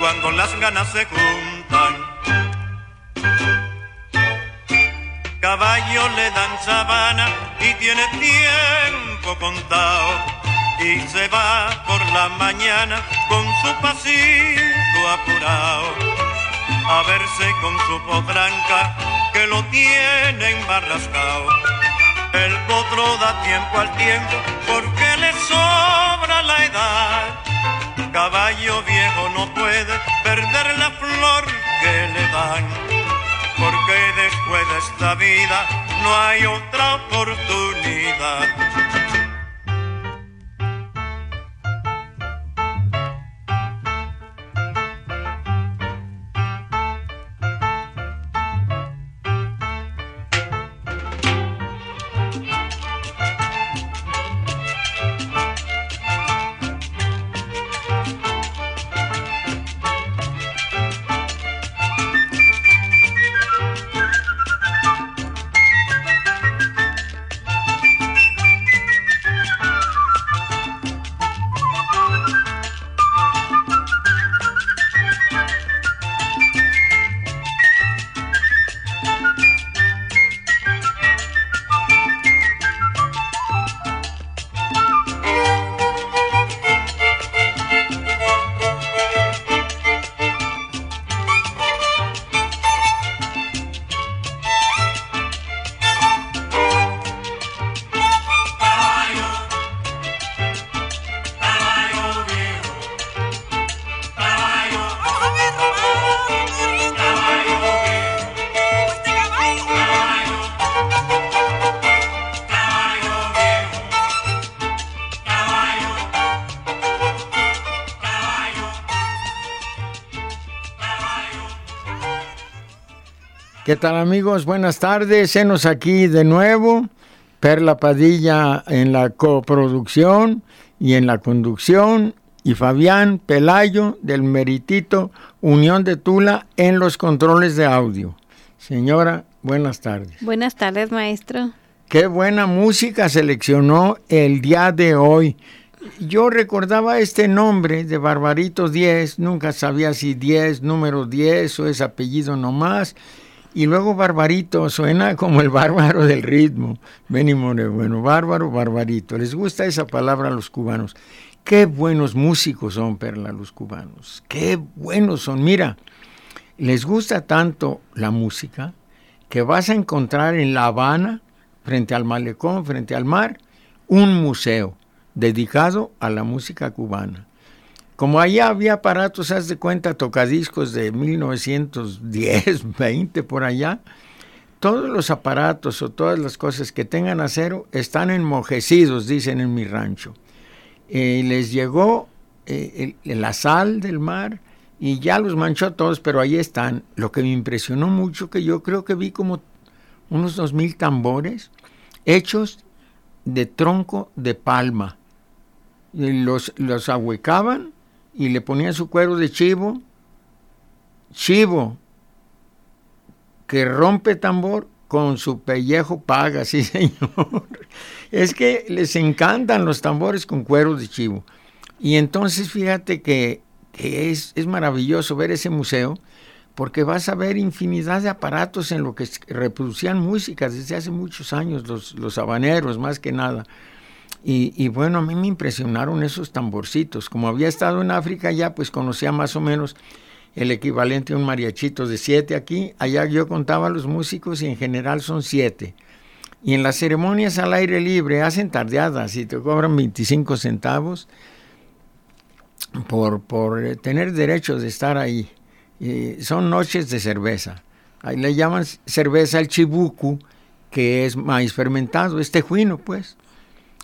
cuando las ganas se juntan. Caballo le dan sabana y tiene tiempo contado y se va por la mañana con su pasito apurado a verse con su potranca que lo tiene embarrascado. El potro da tiempo al tiempo porque le sobra la edad. Caballo viejo no puede perder la flor que le dan, porque después de esta vida no hay otra oportunidad. ¿Qué tal amigos? Buenas tardes. Senos aquí de nuevo. Perla Padilla en la coproducción y en la conducción. Y Fabián Pelayo del Meritito Unión de Tula en los controles de audio. Señora, buenas tardes. Buenas tardes, maestro. Qué buena música seleccionó el día de hoy. Yo recordaba este nombre de Barbarito 10, nunca sabía si 10, número 10 o es apellido nomás. Y luego Barbarito suena como el bárbaro del ritmo. Benny bueno, bárbaro, barbarito. Les gusta esa palabra a los cubanos. Qué buenos músicos son, Perla, los cubanos. Qué buenos son. Mira, les gusta tanto la música que vas a encontrar en La Habana frente al malecón, frente al mar, un museo dedicado a la música cubana. Como allá había aparatos, haz de cuenta, tocadiscos de 1910, 20 por allá, todos los aparatos o todas las cosas que tengan acero están enmojecidos, dicen en mi rancho. Eh, les llegó eh, la sal del mar y ya los manchó todos, pero ahí están. Lo que me impresionó mucho, que yo creo que vi como unos dos mil tambores hechos de tronco de palma. Los, los ahuecaban y le ponían su cuero de chivo. Chivo, que rompe tambor con su pellejo paga, sí señor. Es que les encantan los tambores con cuero de chivo. Y entonces fíjate que, que es, es maravilloso ver ese museo porque vas a ver infinidad de aparatos en lo que reproducían música desde hace muchos años, los, los habaneros más que nada. Y, y, bueno, a mí me impresionaron esos tamborcitos. Como había estado en África ya, pues conocía más o menos el equivalente a un mariachito de siete aquí. Allá yo contaba a los músicos y en general son siete. Y en las ceremonias al aire libre hacen tardeadas y te cobran 25 centavos por, por tener derecho de estar ahí son noches de cerveza. Ahí le llaman cerveza al chibuku, que es maíz fermentado, es tejuino, pues.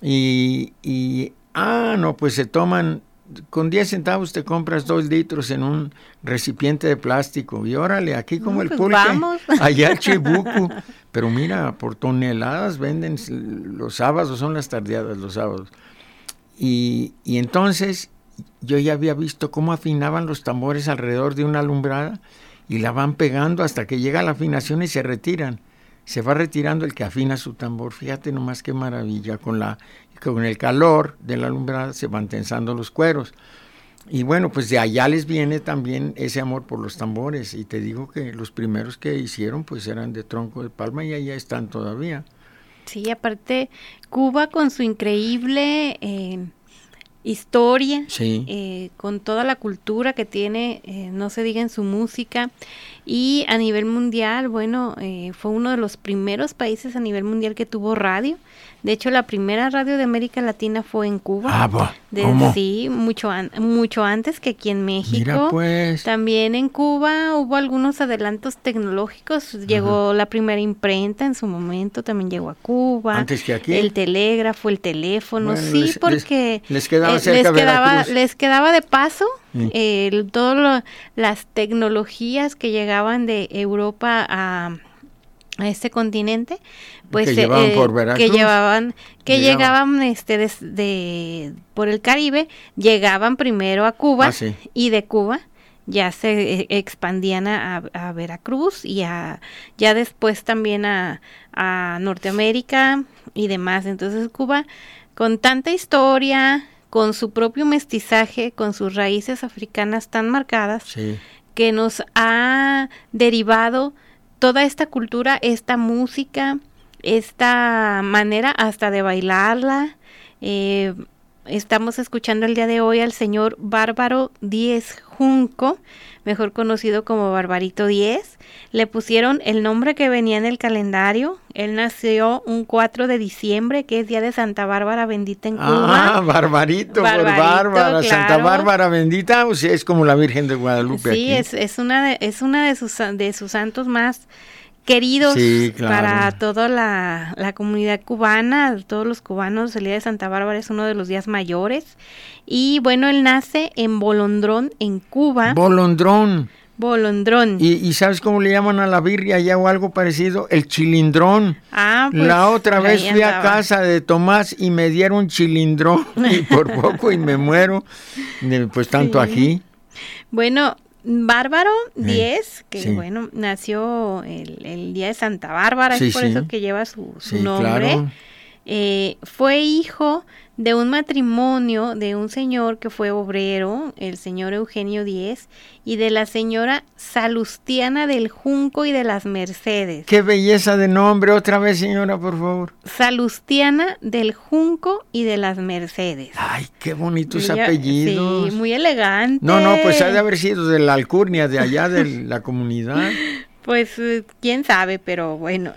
Y, y, ah, no, pues se toman, con 10 centavos te compras dos litros en un recipiente de plástico. Y órale, aquí como el pues pulque, allá el chibuku. Pero mira, por toneladas venden los sábados, son las tardeadas los sábados. Y, y entonces yo ya había visto cómo afinaban los tambores alrededor de una alumbrada y la van pegando hasta que llega la afinación y se retiran. Se va retirando el que afina su tambor. Fíjate nomás qué maravilla. Con, la, con el calor de la alumbrada se van tensando los cueros. Y bueno, pues de allá les viene también ese amor por los tambores. Y te digo que los primeros que hicieron pues eran de tronco de palma y allá están todavía. Sí, aparte Cuba con su increíble... Eh, historia, eh, con toda la cultura que tiene, eh, no se diga en su música, y a nivel mundial, bueno, eh, fue uno de los primeros países a nivel mundial que tuvo radio. De hecho, la primera radio de América Latina fue en Cuba. Ah, Sí, mucho, mucho antes que aquí en México. pues. También en Cuba hubo algunos adelantos tecnológicos. Llegó la primera imprenta en su momento, también llegó a Cuba. Antes que aquí. El telégrafo, el teléfono, sí, porque les, quedaba, eh, les quedaba de paso todas las tecnologías que llegaban de Europa a a este continente pues que llevaban eh, por Veracruz, que llevaban que llegaban, este de, por el Caribe llegaban primero a Cuba ah, y de Cuba ya se eh, expandían a, a, Veracruz y a ya después también a, a Norteamérica y demás. Entonces Cuba con tanta historia con su propio mestizaje con sus raíces africanas tan marcadas que nos ha derivado toda esta cultura, esta música, esta manera hasta de bailarla. Eh, estamos escuchando el día de hoy al señor Bárbaro Díez Junco, mejor conocido como Barbarito 10. Le pusieron el nombre que venía en el calendario. Él nació un 4 de diciembre, que es día de Santa Bárbara bendita en Cuba. Ah, Barbarito, Bárbara, Santa Bárbara bendita, o sea, es como la Virgen de Guadalupe. Sí, Es, es una, de, es una de, sus, de sus santos más queridos para toda la, la, comunidad cubana, todos los cubanos, el día de Santa Bárbara es uno de los días mayores. Y bueno, él nace en Bolondrón, en Cuba. Bolondrón. Bolondrón. ¿Y, y sabes cómo le llaman a la birria ya o algo parecido? El chilindrón. Ah, pues, la otra vez fui a casa de Tomás y me dieron chilindrón y por poco y me muero. Pues tanto Sí. aquí. Bueno, Bárbaro Eh, 10, que sí. bueno, nació el, el día de Santa Bárbara, Sí, es por eso que lleva su, su nombre. claro. Eh, fue hijo de un matrimonio de un señor que fue obrero, el señor Eugenio Díez, y de la señora Salustiana del Junco y de las Mercedes. Qué belleza de nombre. Otra vez, señora, por favor. Salustiana del Junco y de las Mercedes. Ay, qué bonitos Ella- apellidos. Sí, muy elegante. No, no, pues ha de haber sido de la alcurnia de allá de la comunidad. Pues eh, quién sabe, pero bueno.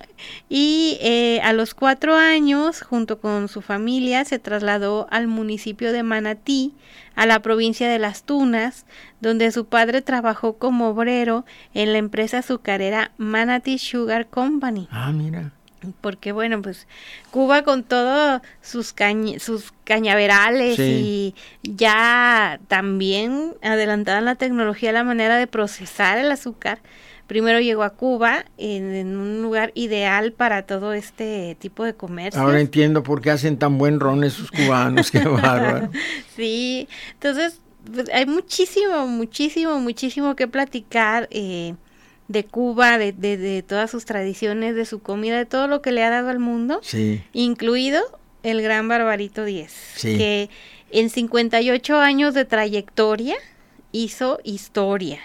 Y eh, a los cuatro años, junto con su familia, se trasladó al municipio de Manatí, a la provincia de Las Tunas, donde su padre trabajó como obrero en la empresa azucarera Manatee Sugar Company. Ah, mira. Porque bueno, pues Cuba con todos sus, cañ- sus cañaverales Sí. y ya también adelantada en la tecnología la manera de procesar el azúcar, primero llegó a Cuba en, en un lugar ideal para todo este tipo de comercio. Ahora entiendo por qué hacen tan buen ron esos cubanos. Qué bárbaro. Sí, entonces pues, hay muchísimo, muchísimo, muchísimo que platicar eh, de Cuba, de, de, de todas sus tradiciones, de su comida, de todo lo que le ha dado al mundo. Sí. incluido el gran Barbarito 10, Sí. que en 58 años de trayectoria hizo historia.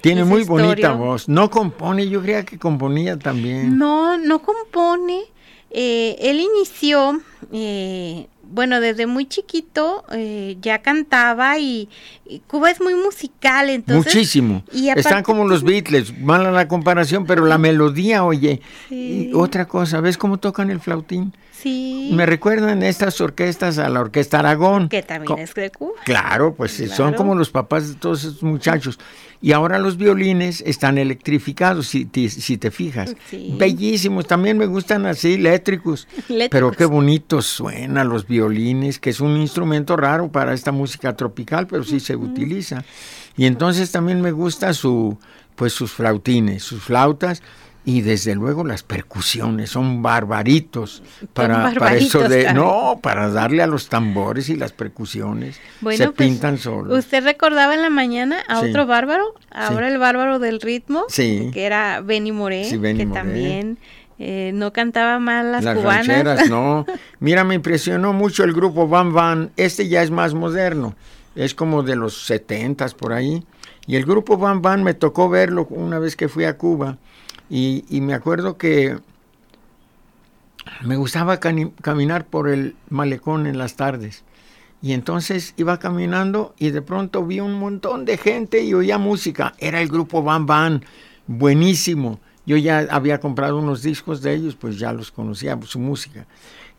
Tiene muy bonita voz. No compone, yo creía que componía también. No, no compone. eh, él inició, eh, bueno, desde muy chiquito eh, ya cantaba y, y Cuba es muy musical, entonces... Muchísimo. y Están aparte como los Beatles, mala la comparación, pero la melodía, oye. Sí. Y otra cosa, ¿ves cómo tocan el flautín? Sí, Me recuerdan estas orquestas a la Orquesta Aragón. que también Co- es de Cuba. Claro, pues sí, son como los papás de todos esos muchachos. Y ahora los violines están electrificados, si te, si te fijas. Sí. Bellísimos, también me gustan así, eléctricos. Pero qué bonitos suenan los violines, que es un instrumento raro para esta música tropical, pero sí se utiliza. Y entonces también me gusta su, pues sus flautines, sus flautas. Y desde luego las percusiones son barbaritos para, para eso barbaritos de no para darle a los tambores y las percusiones Bueno, se pues, pintan solos. Usted recordaba en la mañana a Sí. otro bárbaro, ahora el bárbaro del ritmo, Sí. que era Benny Moré, Sí, Benny que Moré. también eh, no cantaba mal las, Las cubanas. rancheras, no. Mira, me impresionó mucho el grupo Van Van. Este ya es más moderno. Es como de los setentas por ahí. Y el grupo Van Van me tocó verlo una vez que fui a Cuba. Y, y me acuerdo que me gustaba caminar por el malecón en las tardes. Y entonces iba caminando y de pronto vi un montón de gente y oía música. Era el grupo Van Van, buenísimo. Yo ya había comprado unos discos de ellos, pues ya los conocía, su música.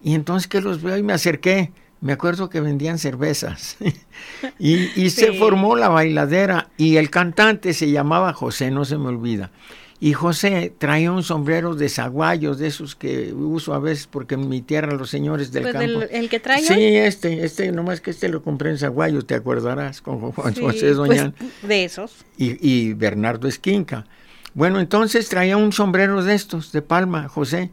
Y entonces que los veo y me acerqué. Me acuerdo que vendían cervezas. y y se formó la bailadera y el cantante se llamaba José, no se me olvida. Y José traía un sombrero de zaguayos, de esos que uso a veces porque en mi tierra los señores del Pues campo. del- el que trae Sí, este, este, nomás que este lo compré en Zaguayo, te acordarás, con Juan Sí, José pues, Doñán de esos. y, y Bernardo Esquinca. Bueno, entonces traía un sombrero de estos, de palma, José.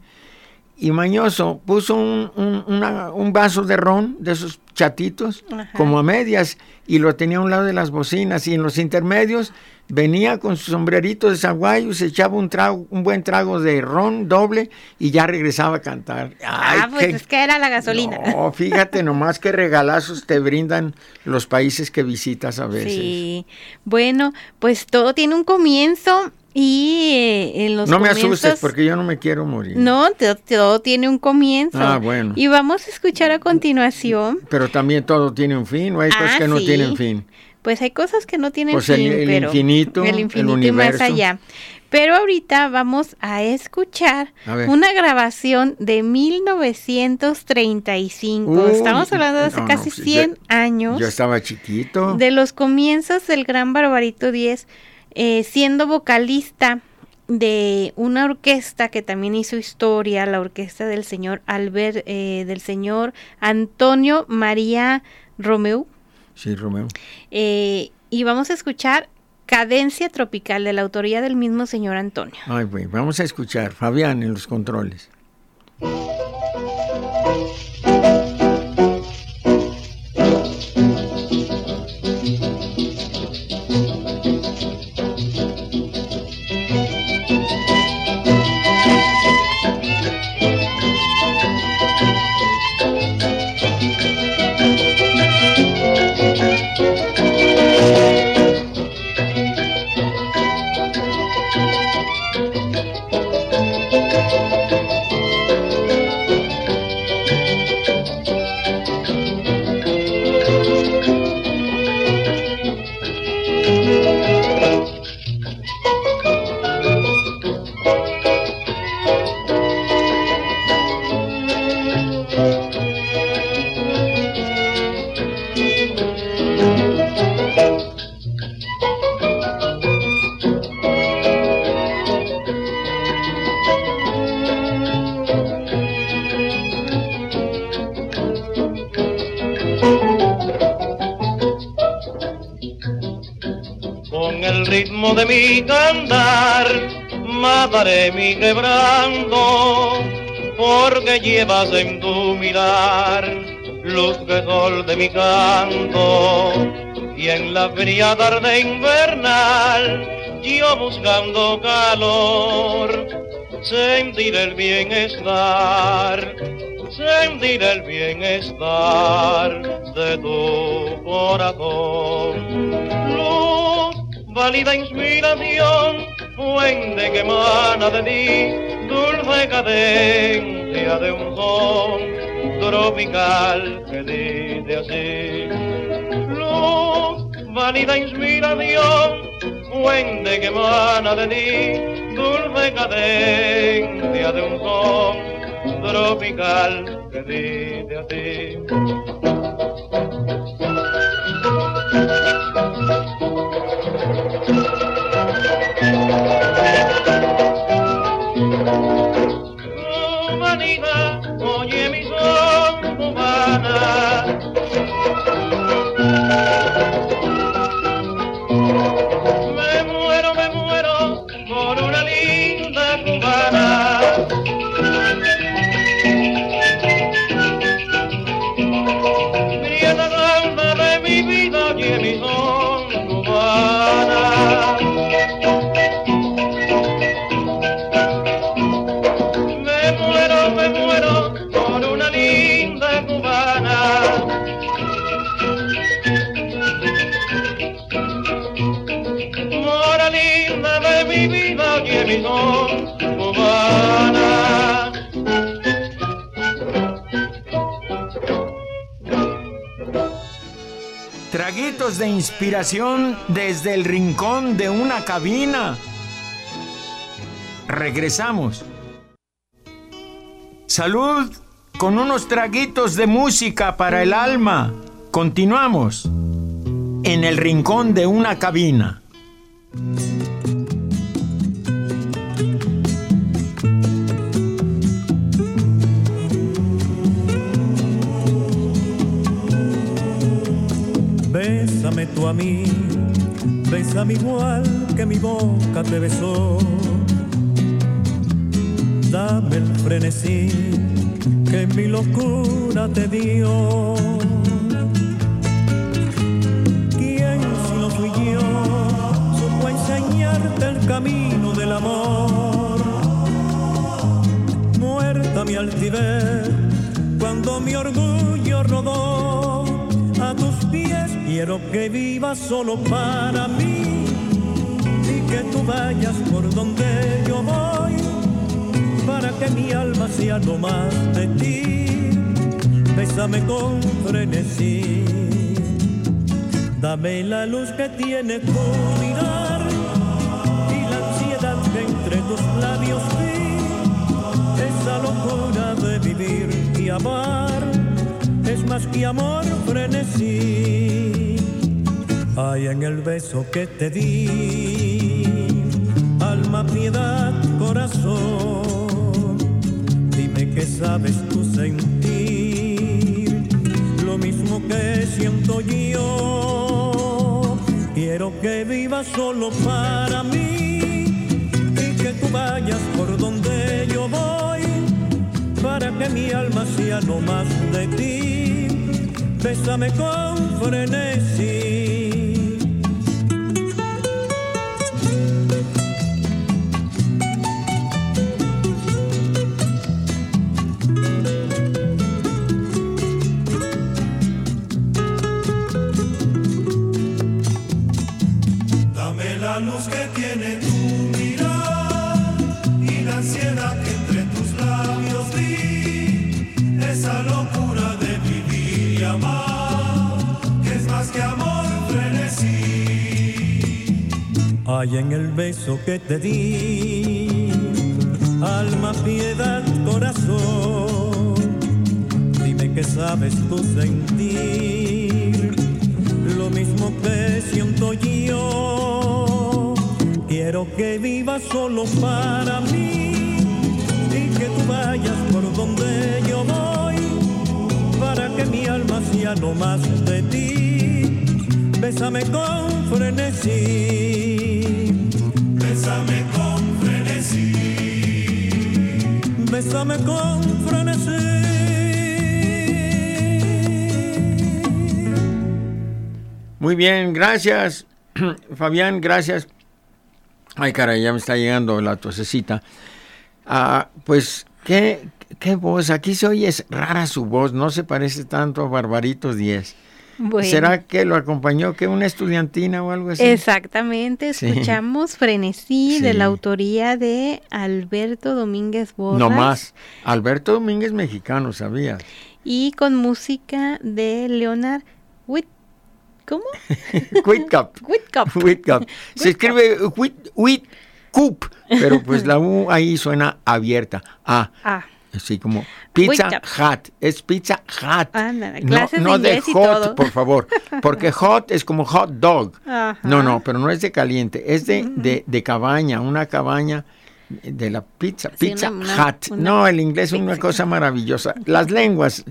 Y Mañoso puso un, un- una- un vaso de ron, de esos chatitos, Ajá. como a medias, y lo tenía a un lado de las bocinas. Y en los intermedios venía con su sombrerito de zaguayo, se echaba un, trago, un buen trago de ron doble y ya regresaba a cantar. Ay, ah, pues qué- es que era la gasolina. no, fíjate nomás qué regalazos te brindan los países que visitas a veces. Sí, bueno, pues todo tiene un comienzo y eh, en los no me asustes porque yo no me quiero morir. No, todo, tiene un comienzo. Ah, bueno. Y vamos a escuchar a continuación. Pero también todo tiene un fin, o hay cosas Ah, que no sí. tienen fin. Pues hay cosas que no tienen Pues fin, el pero infinito, el el infinito y más universo. allá. Pero ahorita vamos a escuchar A una grabación de 1935. Uy, Estamos hablando de hace no, casi pues, 100 yo- años. Yo estaba chiquito. de los comienzos del gran Barbarito 10, eh, siendo vocalista de una orquesta que también hizo historia, la orquesta del señor Albert, eh, del señor Antonio María Romeu. Sí, Romeo. Eh, y vamos a escuchar Cadencia Tropical, de la autoría del mismo señor Antonio. Ay, güey, vamos a escuchar. Fabián en los controles. Mi quebrando, porque llevas en tu mirar luz que sol de mi canto, y en la fría tarde invernal, yo buscando calor, sentir el bienestar, sentir el bienestar de tu corazón. Luz, válida inspiración, fuente que emana de ti, dulce cadencia de un son tropical que dice así. Luz, vanidad, inspiración, fuente que emana de ti, dulce cadencia de un son tropical que dice así. De inspiración desde el rincón de una cabina. Regresamos. Salud con unos traguitos de música para el alma. Continuamos en el rincón de una cabina. Tú a mí, bésame igual que mi boca te besó. Dame el frenesí que mi locura te dio. ¿Quién si no fui yo supo enseñarte el camino del amor? Muerta mi altivez cuando mi orgullo rodó tus pies. Quiero que vivas solo para mí y que tú vayas por donde yo voy para que mi alma sea lo más de ti. Bésame con frenesí, dame la luz que tiene tu mirar y la ansiedad que entre tus labios vi, esa locura de vivir y amar más que amor frenesí. Hay en el beso que te di, alma, piedad, corazón. Dime que sabes tú sentir lo mismo que siento yo. Quiero que vivas solo para mí y que tú vayas por donde yo voy para que mi alma sea no más de ti. Bésame con frenesí. Dame la luz que tiene Hay en el beso que te di, alma, piedad, corazón. Dime que sabes tú sentir lo mismo que siento yo. Quiero que vivas solo para mí y que tú vayas por donde yo voy para que mi alma sea no más de ti. Bésame con frenesí. Muy bien, gracias. Fabián, gracias. Ay, caray, ya me está llegando la tosecita. Ah, pues, ¿qué, ¿qué voz? Aquí se oye es rara su voz, no se parece tanto a Barbaritos 10. Bueno. ¿Será que lo acompañó que una estudiantina o algo así? Exactamente, Sí. escuchamos Frenesí de la autoría de Alberto Domínguez Borras. No más. Alberto Domínguez mexicano, ¿sabías? Y con música de Leonard Whit... ¿Cómo? Whitcup. Whitcup. Whitcup. Se escribe Whit, Whitcup, pero pues la U ahí suena abierta. Ah, Ah, así como Pizza. Hut. Es Pizza Hut. Ándale, no clases no de hot, por favor. Porque hot es como hot dog. Ajá. No, no, pero no es de caliente. Es de, de, de cabaña, una cabaña de la pizza. Sí, Pizza una- una- Hut. una no, el inglés es una cosa maravillosa. Las lenguas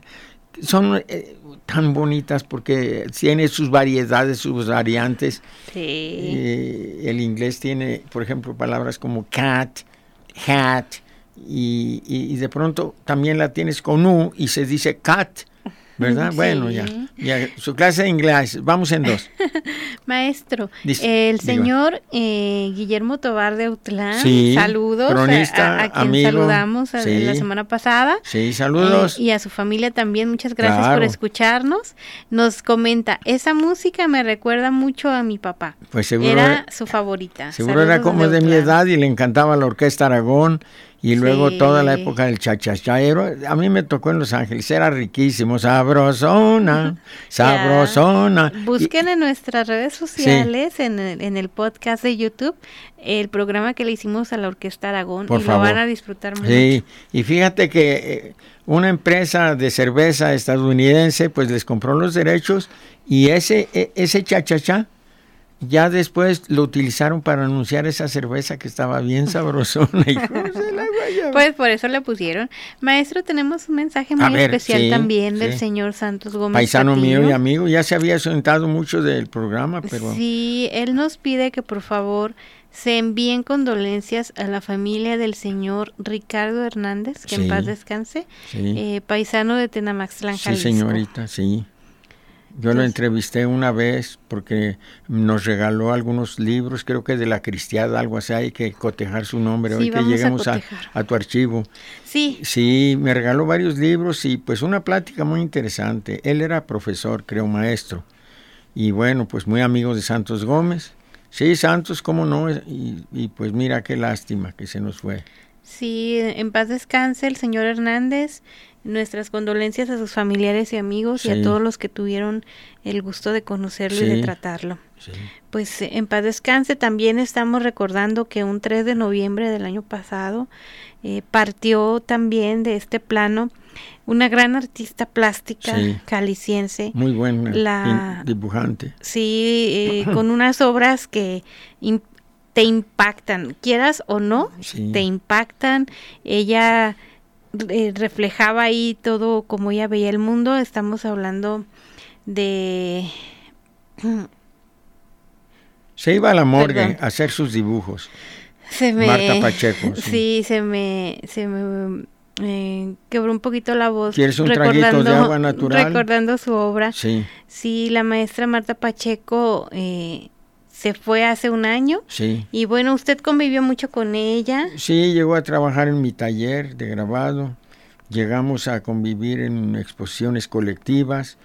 son eh, tan bonitas porque tiene sus variedades, sus variantes. sí. Eh, el inglés tiene, por ejemplo, palabras como cat, hat, y, y- y de pronto también la tienes con U y se dice cat, ¿verdad? Sí. Bueno, ya, ya. Su clase de inglés, vamos en dos. Maestro, Dice- el señor eh, Guillermo Tobar de Autlán, Sí, saludos a- cronista, a, a quien amigo, saludamos a- sí. la semana pasada. Sí, saludos. Eh, y a su familia también, muchas gracias por escucharnos. Nos comenta, esa música me recuerda mucho a mi papá. Pues seguro era su favorita. Seguro era como de mi edad y le encantaba la orquesta Aragón y luego Sí. toda la época del chachachaero. A mí me tocó en Los Ángeles, era riquísimo, sabrosona, sabrosona. Y- Busquen en nuestras redes sociales, en, el, en el podcast de YouTube, el programa que le hicimos a la Orquesta Aragón Por y favor. lo van a disfrutar mucho. Sí, y fíjate que eh, una empresa de cerveza estadounidense pues les compró los derechos y ese e- ese chachachá ya después lo utilizaron para anunciar esa cerveza que estaba bien sabrosona. la guayaba. Pues por eso le pusieron. Maestro, tenemos un mensaje muy ver, especial sí, también del sí. señor Santos Gómez. Paisano mío y amigo, ya se había sentado mucho del programa, pero Sí, él nos pide que por favor se envíen condolencias a la familia del señor Ricardo Hernández, que Sí. en paz descanse, sí, eh, paisano de Tenamaxtlán, sí Jalisco. señorita, sí. Yo lo entrevisté una vez porque nos regaló algunos libros, creo que de la cristiada, algo así, hay que cotejar su nombre, Sí, hoy que a lleguemos a, a tu archivo. Sí, Sí, me regaló varios libros y pues una plática muy interesante. Él era profesor, creo, maestro. Y bueno, pues muy amigo de Santos Gómez. Sí, Santos, cómo no. Y, y pues mira qué lástima que se nos fue. sí, en paz descanse el señor Hernández. Nuestras condolencias a sus familiares y amigos y a todos los que tuvieron el gusto de conocerlo y de tratarlo. Sí. Pues eh, en paz descanse. También estamos recordando que un 3 de noviembre del año pasado eh, partió también de este plano una gran artista plástica Sí. caliciense. Muy buen La- dibujante. Sí, eh, con unas obras que te impactan, quieras o no, Sí. te impactan. Ella eh, reflejaba ahí todo como ella veía el mundo. Estamos hablando de Se iba a la morgue Perdón. a hacer sus dibujos. Se me, Marta Pacheco, sí. Sí, se me, se me eh, quebró un poquito la voz. ¿Quieres un traguito de agua natural? Recordando su obra. Sí, Sí, la maestra Marta Pacheco eh, se fue hace un año. sí. Y bueno, usted convivió mucho con ella. Sí, llegó a trabajar en mi taller de grabado. Llegamos a convivir en exposiciones colectivas.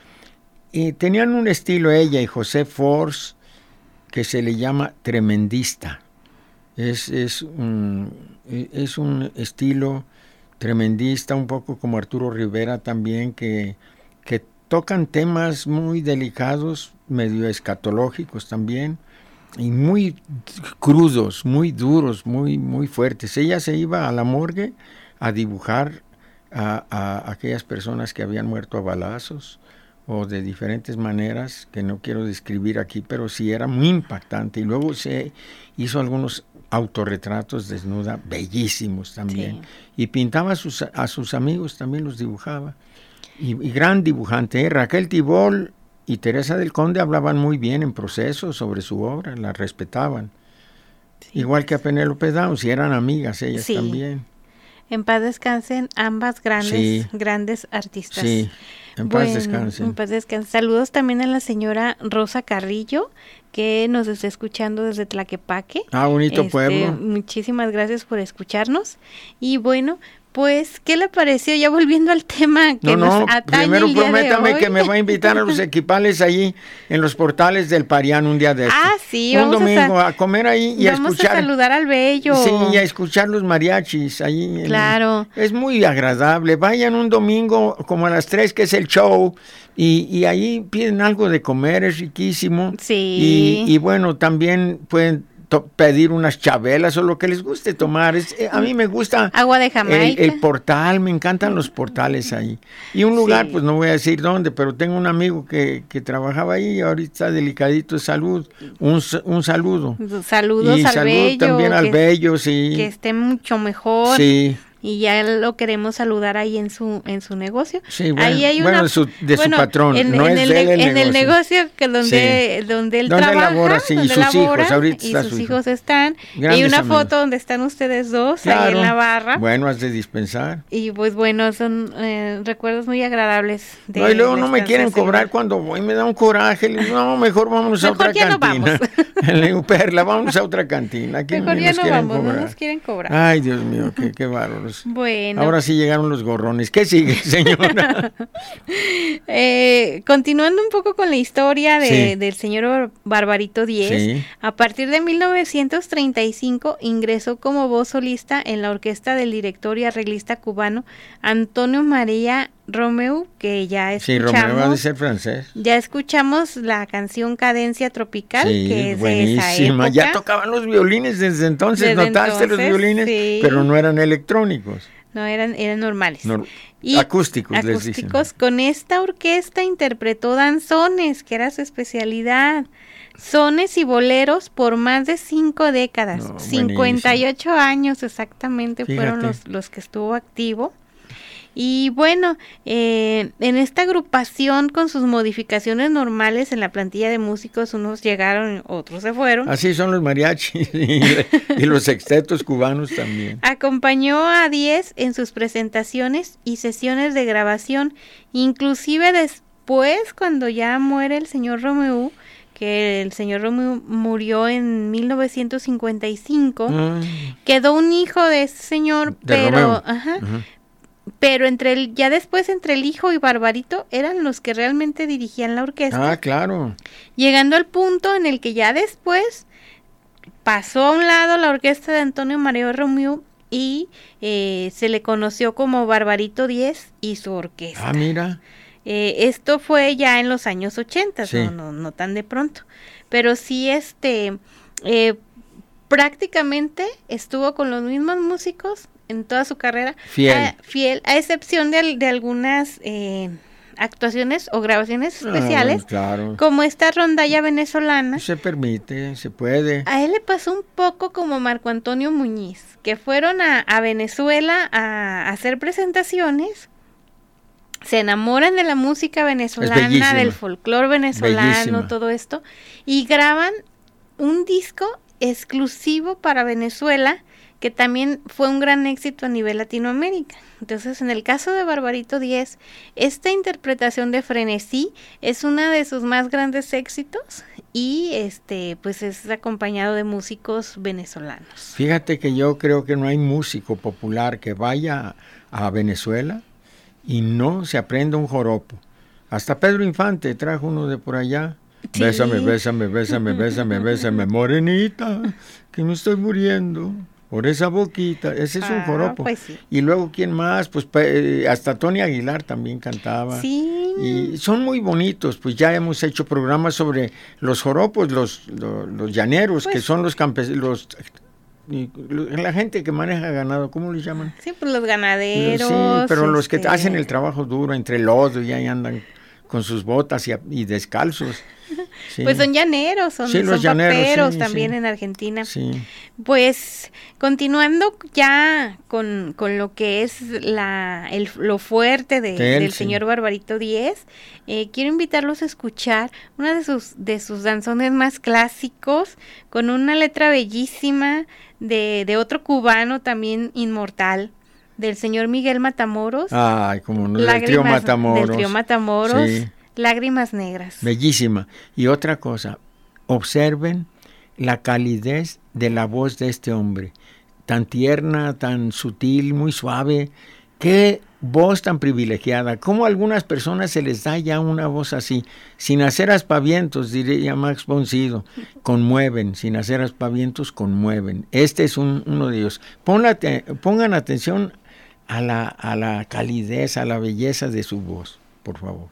Y tenían un estilo ella y José Force que se le llama tremendista. Es, es, un, es un estilo tremendista, un poco como Arturo Rivera también, que, que tocan temas muy delicados, medio escatológicos también, y muy crudos, muy duros, muy, muy fuertes. Ella se iba a la morgue a dibujar a, a aquellas personas que habían muerto a balazos o de diferentes maneras que no quiero describir aquí, pero sí era muy impactante. Y luego se hizo algunos autorretratos desnuda, bellísimos también. Sí. Y pintaba a sus, a sus amigos, también los dibujaba. Y, y gran dibujante, ¿eh? Raquel Tibol y Teresa del Conde hablaban muy bien en proceso sobre su obra, la respetaban. Igual que a Penélope Downs, y eran amigas ellas Sí. también. En paz descansen ambas grandes, Sí. grandes artistas. Sí, en paz Bueno, descansen. En paz descansen. Saludos también a la señora Rosa Carrillo, que nos está escuchando desde Tlaquepaque. Ah, bonito Este, pueblo. Muchísimas gracias por escucharnos. Y bueno, pues, ¿qué le pareció? Ya volviendo al tema que No, nos no, atañe primero el día de prométame hoy. que me va a invitar a los equipales allí en los portales del Parián un día de estos. Ah, sí, Un vamos a domingo a, comer ahí y a Vamos escuchar. a saludar al bello. Sí, y a escuchar los mariachis ahí. Claro. es muy agradable. Vayan un domingo como a las 3 que es el show y, y ahí piden algo de comer, es riquísimo. Sí. Y, y bueno, también pueden pedir unas chabelas o lo que les guste tomar. Es- eh, a mí me gusta Agua de Jamaica. el portal, me encantan los portales ahí. Y un lugar, Sí. pues no voy a decir dónde, pero tengo un amigo que, que trabajaba ahí y ahorita delicadito de salud. Un, un saludo. Saludos y al bello. también al que, bello, sí. que esté mucho mejor. Sí, Y ya lo queremos saludar ahí en su en su negocio. Sí, bueno, ahí hay bueno, una, de su- de su patrón, En, no en es el, él el en el negocio. que donde donde él Donde trabaja, labora, sí, y donde sus hijos, labora, ahorita y sus su hijo. hijos están. y hay Grandes una amigos. foto donde están ustedes dos ahí claro. en la barra. Bueno, has de dispensar. Y pues bueno, son eh, recuerdos muy agradables. De No, y luego no me quieren cobrar cuando voy, me da un coraje. Le digo, no, mejor vámonos a Mejor otra ya no cantina. vamos. Le digo, Perla, vámonos a otra cantina. Aquí Mejor ya no vamos, no cobrar. nos quieren cobrar. Ay, Dios mío, qué, qué bárbaros. Bueno, Ahora sí llegaron los gorrones. ¿Qué sigue, señora? Eh, continuando un poco con la historia de- Sí. del señor Barbarito Díez, Sí. a partir de 1935 ingresó como voz solista en la orquesta del director y arreglista cubano Antonio María Romeu, que ya sí, escuchamos. Romeo ha de ser francés. Ya escuchamos la canción Cadencia Tropical, Sí, que es de esa buenísima. época. Ya tocaban los violines desde entonces. Desde ¿Notaste los violines? sí. Pero no eran electrónicos. No, eran, eran normales. nor- Y acústicos, les dicen. acústicos. Con esta orquesta interpretó danzones, que era su especialidad. Sones y boleros por más de cinco décadas. No, 58 años exactamente fueron los, los que estuvo activo. Y bueno, eh, en esta agrupación con sus modificaciones normales en la plantilla de músicos, unos llegaron, otros se fueron. Así son los mariachis y, y los sextetos cubanos también. Acompañó a Diez en sus presentaciones y sesiones de grabación, inclusive después cuando ya muere el señor Romeu, que el señor Romeu murió en 1955, Mm, quedó un hijo de ese señor, De pero ajá. Pero entre el ya después entre el hijo y Barbarito eran los que realmente dirigían la orquesta Ah, claro. llegando al punto en el que ya después pasó a un lado la orquesta de Antonio Mario Romeo y eh, se le conoció como Barbarito 10 y su orquesta. Ah, mira. Eh, esto fue ya en los años 80, Sí. no, no, no tan de pronto, pero sí este eh, prácticamente estuvo con los mismos músicos en toda su carrera, Fiel. a, fiel, a excepción de, al- de algunas eh, actuaciones o grabaciones Ah, especiales, bueno, claro. como esta rondalla venezolana. Se permite, se puede. A él le pasó un poco como Marco Antonio Muñiz, que fueron a, a Venezuela a, hacer presentaciones, se enamoran de la música venezolana, del folclore venezolano, Bellísima. todo esto, y graban un disco exclusivo para Venezuela que también fue un gran éxito a nivel Latinoamérica. Entonces, en el caso de Barbarito 10, esta interpretación de Frenesí es una de sus más grandes éxitos y este pues es acompañado de músicos venezolanos. Fíjate que yo creo que no hay músico popular que vaya a Venezuela y no se aprenda un joropo. Hasta Pedro Infante trajo uno de por allá. Bésame, bésame, bésame, bésame, bésame, morenita, que me estoy muriendo. Por esa boquita, ese es un Ah, joropo. pues sí. Y luego, ¿quién más? Pues eh, hasta Tony Aguilar también cantaba. Sí. Y son muy bonitos, pues ya hemos hecho programas sobre los joropos, los, los, los llaneros, que Pues son los campesinos, la gente que maneja ganado, ¿cómo les llaman? Sí, pues los ganaderos. Sí, pero los que este, hacen el trabajo duro entre el lodo y ahí andan con sus botas y, descalzos. Sí, Pues son llaneros, son, Sí, los llaneros, sí, también en Argentina. Pues continuando ya con, con lo que es la, el, lo fuerte de- De él, del señor Barbarito 10, eh, quiero invitarlos a escuchar una de sus, de sus danzones más clásicos, con una letra bellísima de, de otro cubano también inmortal, del señor Miguel Matamoros. Ay, como no, del trío Matamoros. Del trío Matamoros, Sí. Lágrimas Negras. Bellísima. Y otra cosa, observen la calidez de la voz de este hombre. Tan tierna, tan sutil, muy suave. Qué voz tan privilegiada. Cómo a algunas personas se les da ya una voz así, sin hacer aspavientos, diría Max Boncido. Conmueven, sin hacer aspavientos, conmueven. Este es un- uno de ellos. Pongan atención a la, a la calidez, a la belleza de su voz, por favor.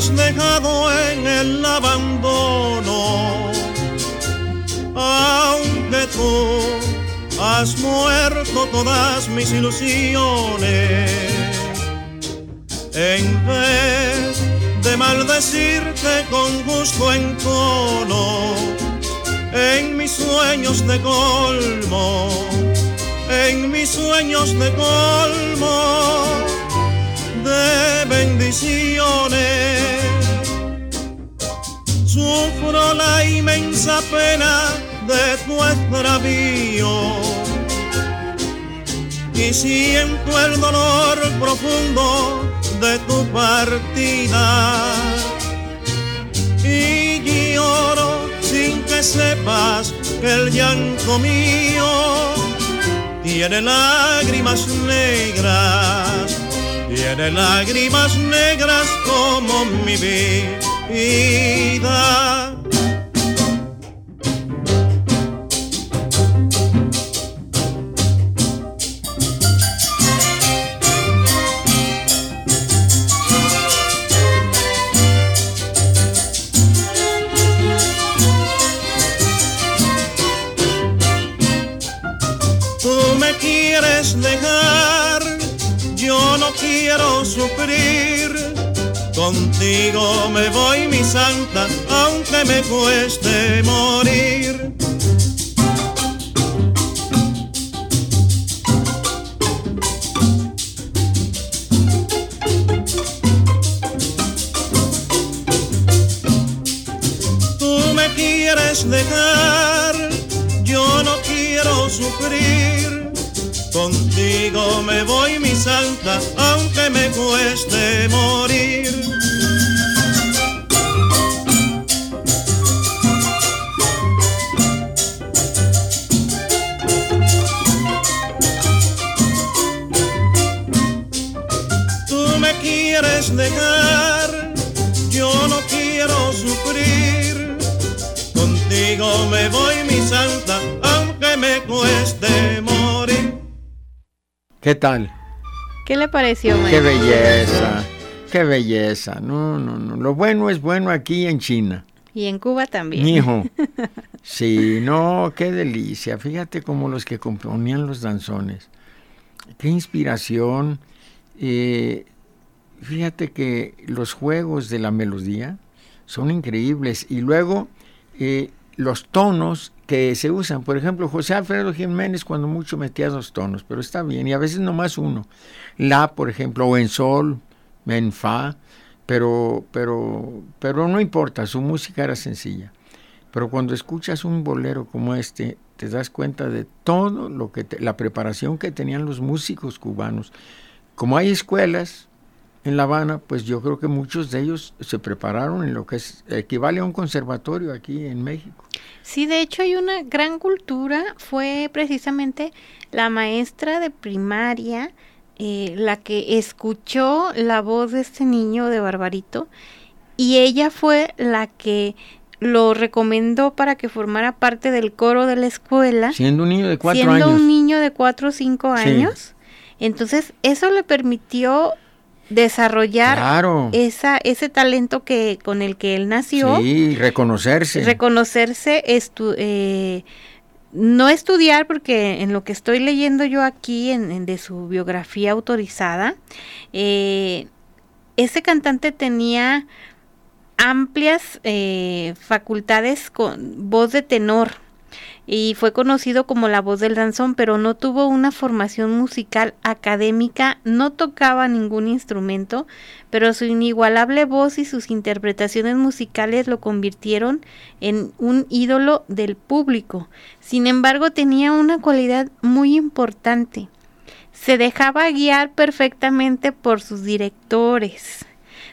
Has dejado en el abandono, aunque tú has muerto todas mis ilusiones, en vez de maldecirte con gusto en tono, en mis sueños de colmo, en mis sueños de colmo de bendiciones. Sufro la inmensa pena de tu extravío y siento el dolor profundo de tu partida. Y lloro sin que sepas que el llanto mío tiene lágrimas negras, tiene lágrimas negras como mi vida. Contigo me voy, mi santa, aunque me cueste morir. Tú me quieres dejar, yo no quiero sufrir. Contigo me voy, mi santa, aunque me cueste morir. Me voy, mi santa, aunque me cueste morir. ¿Qué tal? ¿Qué le pareció, Qué maestro? belleza. Qué belleza. No, no, no. Lo bueno es bueno aquí en China. Y en Cuba también. Hijo. Sí, no, qué delicia. Fíjate como los que componían los danzones. Qué inspiración. Eh, fíjate que los juegos de la melodía son increíbles. Y luego eh, los tonos que se usan. Por ejemplo, José Alfredo Jiménez cuando mucho metía dos tonos, pero está bien. Y a veces nomás uno. La, por ejemplo, o en sol, en fa. Pero, pero, pero no importa, su música era sencilla. Pero cuando escuchas un bolero como este, te das cuenta de todo lo que te- la preparación que tenían los músicos cubanos. Como hay escuelas en La Habana, pues yo creo que muchos de ellos se prepararon en lo que es, equivale a un conservatorio aquí en México. Sí, de hecho hay una gran cultura, fue precisamente la maestra de primaria eh, la que escuchó la voz de este niño de Barbarito y ella fue la que lo recomendó para que formara parte del coro de la escuela, Siendo un niño de cuatro siendo años. un niño de cuatro o cinco Sí. años. Entonces eso le permitió desarrollar Claro. esa, ese talento que con el que él nació Sí, reconocerse. reconocerse, estu- eh, no estudiar, porque en lo que estoy leyendo yo aquí en, en de su biografía autorizada, eh, ese cantante tenía amplias eh, facultades con voz de tenor y fue conocido como la voz del danzón, pero no tuvo una formación musical académica, no tocaba ningún instrumento, pero su inigualable voz y sus interpretaciones musicales lo convirtieron en un ídolo del público. Sin embargo, tenía una cualidad muy importante. Se dejaba guiar perfectamente por sus directores.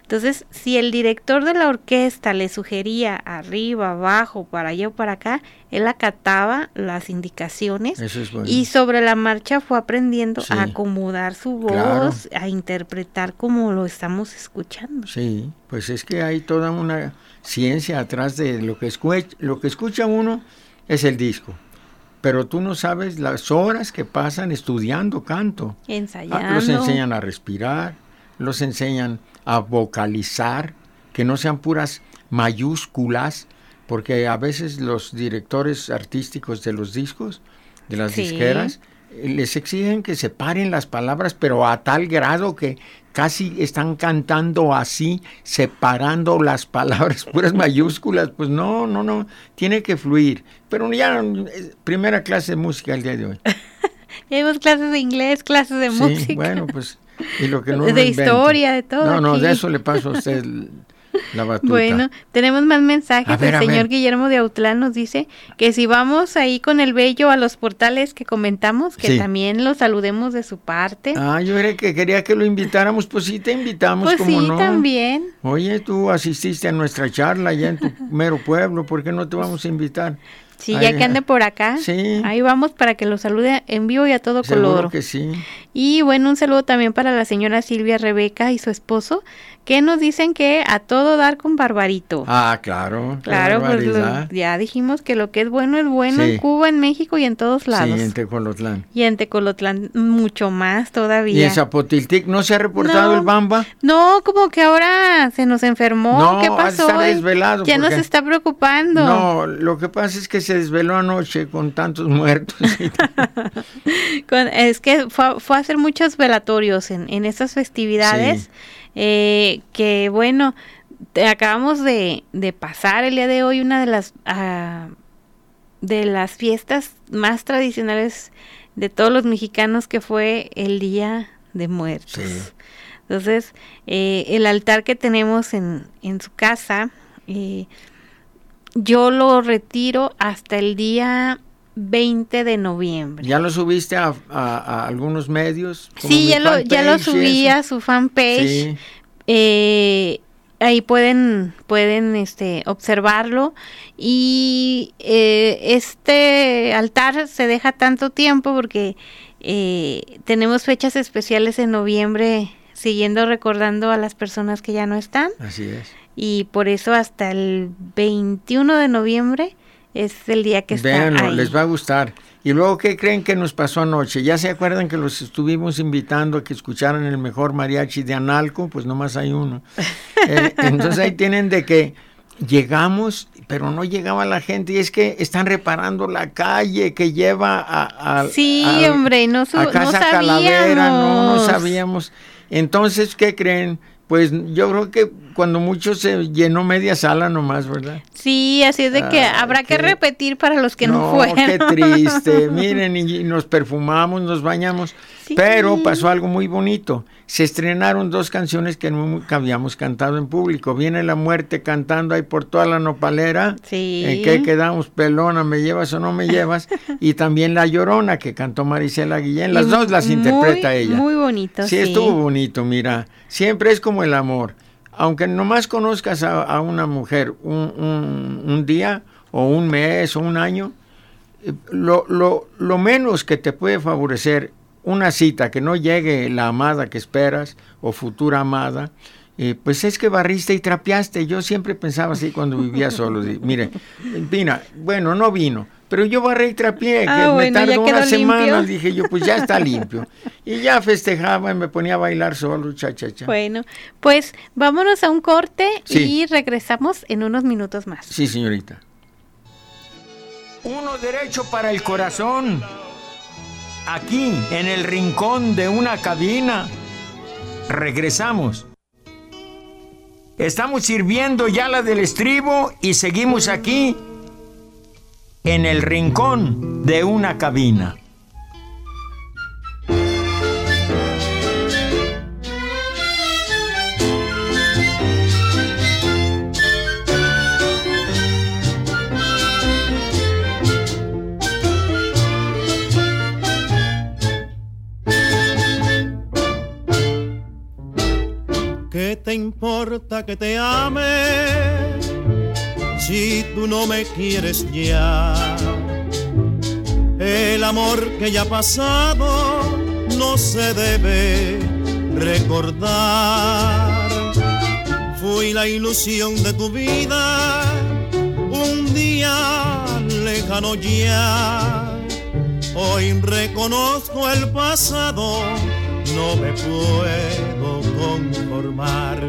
Entonces, si el director de la orquesta le sugería arriba, abajo, para allá o para acá, él acataba las indicaciones Eso es bueno. y sobre la marcha fue aprendiendo Sí. a acomodar su voz, Claro. a interpretar como lo estamos escuchando. Sí, pues es que hay toda una ciencia atrás de lo que escucha, lo que escucha uno es el disco. Pero tú no sabes las horas que pasan estudiando canto. Ensayando. Ah, los enseñan a respirar, los enseñan a vocalizar, que no sean puras mayúsculas, porque a veces los directores artísticos de los discos, de las Sí. disqueras, les exigen que separen las palabras, pero a tal grado que casi están cantando así, separando las palabras, puras mayúsculas. Pues no, no, no, tiene que fluir. Pero ya, eh, primera clase de música el día de hoy. Ya vimos clases de inglés, clases de Sí, música. bueno, pues, y lo que no De historia, de todo No, no, aquí. de eso le paso a usted la batuta. Bueno, tenemos más mensajes. Ver, el señor ver. Guillermo de Autlán nos dice que si vamos ahí con el bello a los portales que comentamos, que Sí. también lo saludemos de su parte. Ah, yo era que quería que lo invitáramos, pues sí te invitamos, pues como sí, no. también. Oye, tú asististe a nuestra charla allá en tu mero pueblo, ¿por qué no te vamos a invitar? Sí, ya que ande por acá. Sí. Ahí vamos para que lo salude en vivo y a todo Seguro color. que sí. Y bueno, un saludo también para la señora Silvia Rebeca y su esposo, que nos dicen que a todo dar con Barbarito. Ah, claro. qué claro, pues lo- ya dijimos que lo que es bueno es bueno Sí. en Cuba, en México y en todos lados. Sí, en Tecolotlán. Y en Tecolotlán mucho más ¿Y todavía. en Zapotiltic no se ha reportado No. el Bamba? No, como que ahora se nos enfermó. No, ¿Qué pasó? hoy? desvelado, Ya nos está preocupando. No, lo que pasa es que se desveló anoche con tantos muertos. Con- es que fue, fue a hacer muchos velatorios en, en estas festividades. Sí. Eh, que bueno, te- acabamos de, de pasar el día de hoy una de las ah, de las fiestas más tradicionales de todos los mexicanos que fue el Día de Muertos. Sí. Entonces, eh, el altar que tenemos en, en su casa, eh, yo lo retiro hasta el día 20 de noviembre. ¿Ya lo subiste a, a- a algunos medios? como Sí, ya lo, ya lo subí a su fanpage. Sí, Eh, ahí pueden, pueden este, observarlo. Y eh, este altar se deja tanto tiempo porque eh, tenemos fechas especiales en noviembre siguiendo recordando a las personas que ya no están. así es. Y por eso hasta el 21 de noviembre es el día que está Véanlo, ahí. les va a gustar. Y luego, ¿qué creen que nos pasó anoche? ¿Ya se acuerdan que los estuvimos invitando a que escucharan el mejor mariachi de Analco? Pues nomás hay uno. Eh, entonces ahí tienen de que llegamos, pero no llegaba la gente. Y es que están reparando la calle que lleva a... a- Sí, al- hombre, no su- a no Casa Calavera, no, no sabíamos. sabíamos. Entonces, ¿qué creen? Pues yo creo que cuando mucho se llenó media sala nomás, ¿verdad? Sí, así es de que habrá que repetir para los que no, no, fueron. qué triste. Miren, y, y nos perfumamos, nos bañamos. Sí. Pero pasó algo muy bonito. Se estrenaron dos canciones que nunca habíamos cantado en público. Viene la muerte cantando ahí por toda la nopalera. Sí. ¿En qué quedamos? Pelona, ¿me llevas o no me llevas? y también La Llorona, que cantó Marisela Guillén. Las Y dos las muy, interpreta ella. Muy bonito, Sí, sí. estuvo bonito, mira. Siempre es como el amor. Aunque nomás conozcas a, a una mujer un, un- un día o un mes o un año, lo, lo- lo menos que te puede favorecer una cita que no llegue la amada que esperas o futura amada, eh, pues es que barriste y trapeaste. Yo siempre pensaba así cuando vivía solo. Mire, Pina, bueno, no vino, pero yo barré y trapeé, que Ah, me bueno, ya tardó quedó una semana. limpio. Dije yo, pues ya está limpio. Y ya festejaba y me ponía a bailar solo, cha, cha, cha. Bueno, pues vámonos a un corte Sí. y regresamos en unos minutos más. Sí, señorita. Uno derecho para el corazón. Aquí, en el rincón de una cabina. Regresamos. Estamos sirviendo ya la del estribo y seguimos aquí en el rincón de una cabina. ¿Qué te importa que te ame si tú no me quieres ya? El amor que ya ha pasado no se debe recordar. Fui la ilusión de tu vida, un día lejano ya. Hoy reconozco el pasado, no me puedo conformar.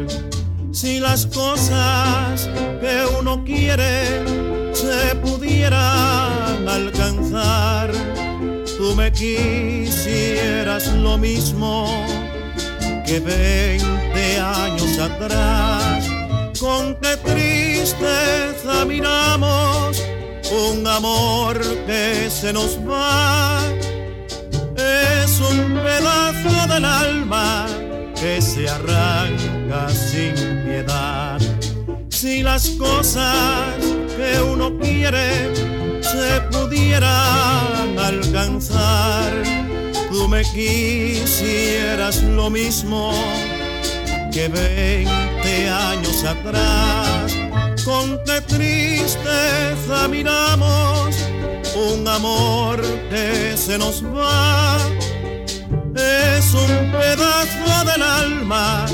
Si las cosas que uno quiere se pudieran alcanzar, tú me quisieras lo mismo que 20 años atrás. Con qué tristeza miramos un amor que se nos va. Es un pedazo del alma que se arranca sin piedad. Si las cosas que uno quiere se pudieran alcanzar, tú me quisieras lo mismo que 20 años atrás. Con qué tristeza miramos un amor que se nos va. Es un pedazo del alma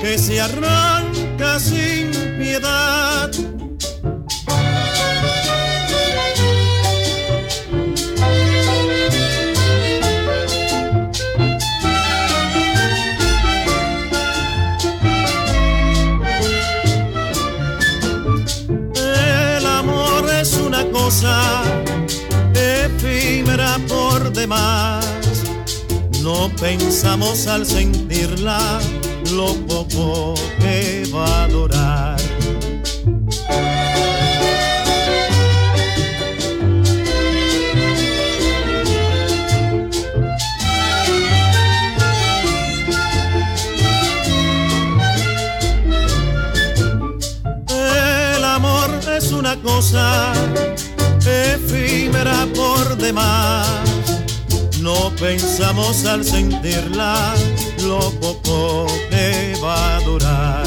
que se arranca sin piedad. El amor es una cosa efímera por demás. No pensamos al sentirla lo poco que va a durar. El amor es una cosa efímera por demás. No pensamos al sentirla lo poco que va a durar.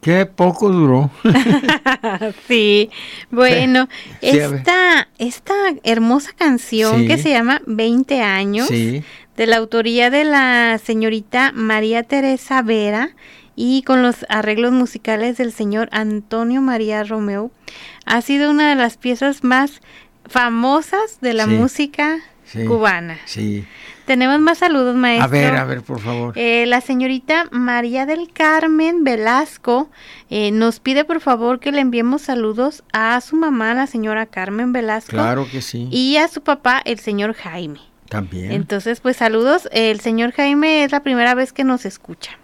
Qué poco duró. Sí, bueno, Sí, esta, esta hermosa canción Sí. que se llama 20 años, Sí. de la autoría de la señorita María Teresa Vera y con los arreglos musicales del señor Antonio María Romeo. Ha sido una de las piezas más famosas de la Sí, música sí, cubana. Sí. Tenemos más saludos, maestro. A ver, a ver, por favor. Eh, la señorita María del Carmen Velasco eh, nos pide por favor que le enviemos saludos a su mamá, la señora Carmen Velasco, claro que sí. y a su papá, el señor Jaime. También. Entonces, pues saludos. El señor Jaime es la primera vez que nos escucha.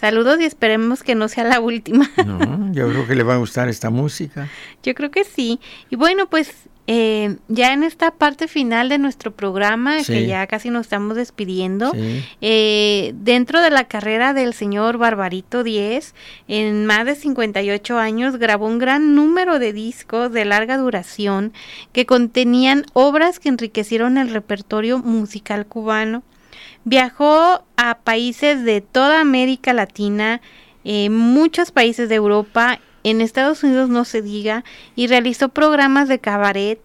Saludos y esperemos que no sea la última. No, yo creo que le va a gustar esta música. Yo creo que sí. Y bueno, pues eh, ya en esta parte final de nuestro programa, que ya casi nos estamos despidiendo, Sí. eh, dentro de la carrera del señor Barbarito 10, en más de 58 años grabó un gran número de discos de larga duración que contenían obras que enriquecieron el repertorio musical cubano. Viajó a países de toda América Latina, eh, muchos países de Europa, en Estados Unidos no se diga, y realizó programas de cabaret,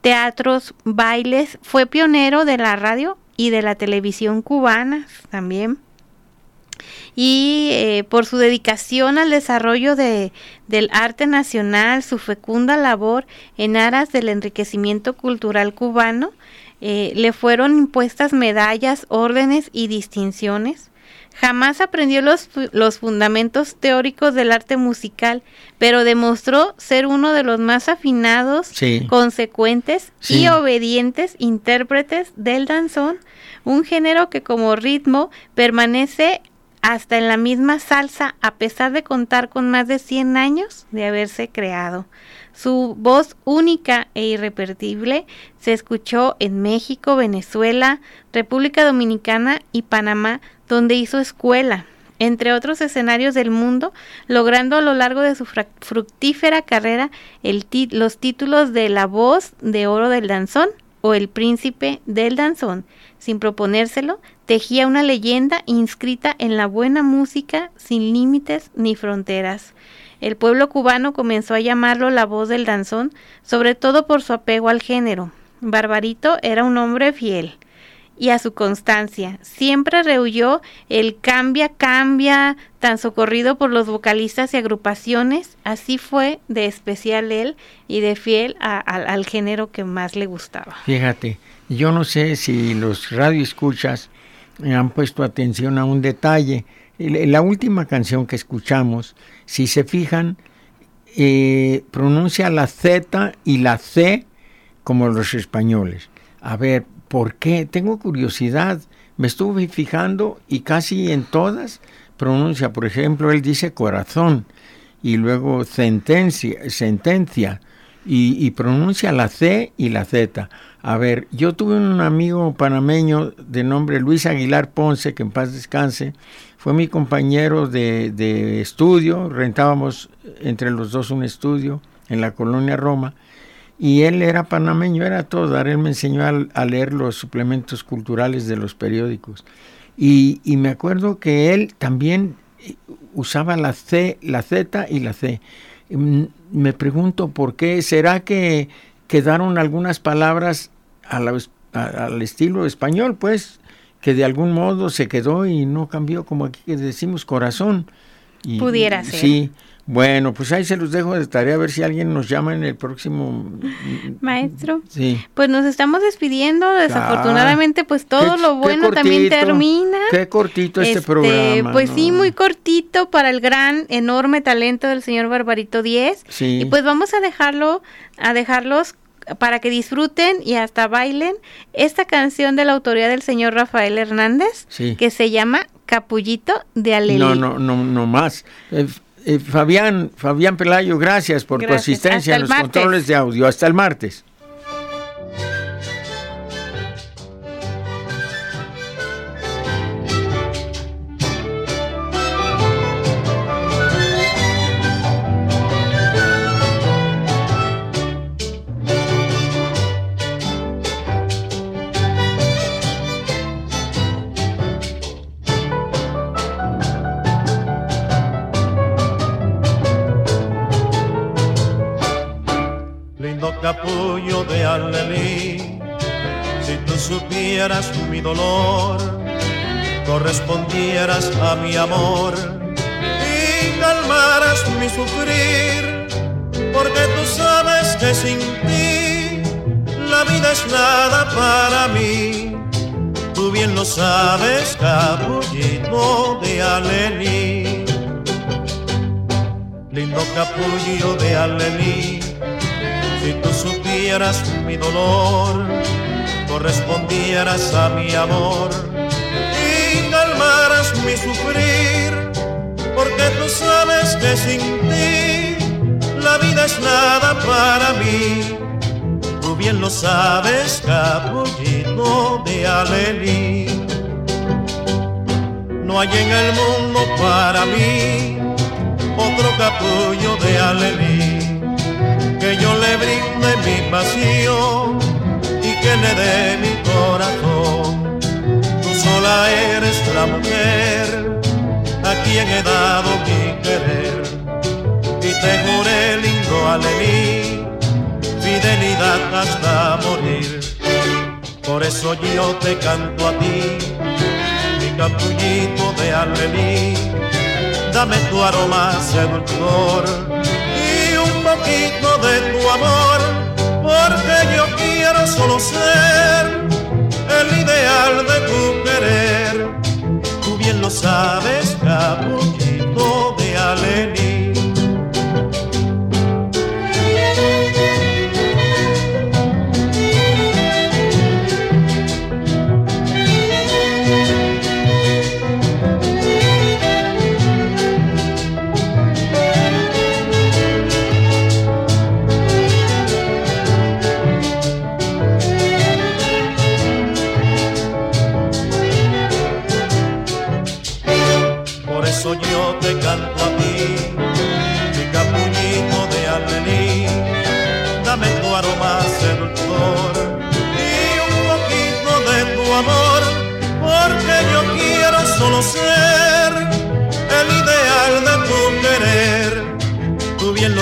teatros, bailes. Fue pionero de la radio y de la televisión cubanas también. Y eh, por su dedicación al desarrollo de, del arte nacional, su fecunda labor en aras del enriquecimiento cultural cubano, eh, le fueron impuestas medallas, órdenes y distinciones. Jamás aprendió los, los fundamentos teóricos del arte musical, pero demostró ser uno de los más afinados, Sí. consecuentes Sí. y obedientes intérpretes del danzón, un género que como ritmo permanece hasta en la misma salsa a pesar de contar con más de 100 años de haberse creado. Su voz única e irrepetible se escuchó en México, Venezuela, República Dominicana y Panamá, donde hizo escuela, entre otros escenarios del mundo, logrando a lo largo de su fructífera carrera los títulos de La Voz de Oro del Danzón o El Príncipe del Danzón. Sin proponérselo, tejía una leyenda inscrita en la buena música sin límites ni fronteras. El pueblo cubano comenzó a llamarlo la voz del danzón, sobre todo por su apego al género. Barbarito era un hombre fiel y a su constancia. Siempre rehuyó el cambia, cambia, tan socorrido por los vocalistas y agrupaciones. Así fue de especial él y de fiel a- al- género que más le gustaba. Fíjate, yo no sé si los radioescuchas han puesto atención a un detalle. La última canción que escuchamos, si se fijan, eh, pronuncia la Z y la C como los españoles. A ver, ¿por qué? Tengo curiosidad. Me estuve fijando y casi en todas pronuncia, por ejemplo, él dice corazón y luego sentencia, sentencia y, y pronuncia la C y la Z. A ver, yo tuve un amigo panameño de nombre Luis Aguilar Ponce, que en paz descanse, fue mi compañero de, estudio, rentábamos entre los dos un estudio en la colonia Roma, y él era panameño, era todo, él me enseñó a, a leer los suplementos culturales de los periódicos. Y, y me acuerdo que él también eh, usaba la C, la Z y la C. Mm, Me pregunto por qué, ¿será que quedaron algunas palabras a la- a- al estilo español, pues, que de algún modo se quedó y no cambió, como aquí que decimos corazón? Y- Pudiera ser. Sí, bueno, pues ahí se los dejo de tarea a ver si alguien nos llama en el próximo... Maestro. Sí. Pues nos estamos despidiendo, desafortunadamente pues todo Qué- lo bueno también termina. Qué cortito este, programa. Pues ¿no? sí, muy cortito para el gran, enorme talento del señor Barbarito 10. Sí. Y pues vamos a dejarlo, a dejarlos para que disfruten y hasta bailen esta canción de la autoría del señor Rafael Hernández, Sí. que se llama Capullito de Alelí. No, no, no, no más. Eh, eh, Fabián, Fabián Pelayo, gracias por Gracias. tu asistencia en los martes. controles de audio. Hasta el martes. Mi dolor, correspondieras a mi amor y calmaras mi sufrir, porque tú sabes que sin ti la vida es nada para mí. Tú bien lo sabes, capullito de Alelí. No hay en el mundo para mí otro capullo de Alelí que yo le brinde mi pasión y que le dé mi corazón. Tú sola eres la mujer a quien he dado mi querer y te juré lindo Alelí, fidelidad hasta morir. Por eso yo te canto a ti, mi capullito de Alelí, dame tu aroma seductor y un poquito de tu amor, porque yo quiero solo ser el ideal de tu querer. Tú bien lo sabes, capullito de Alení.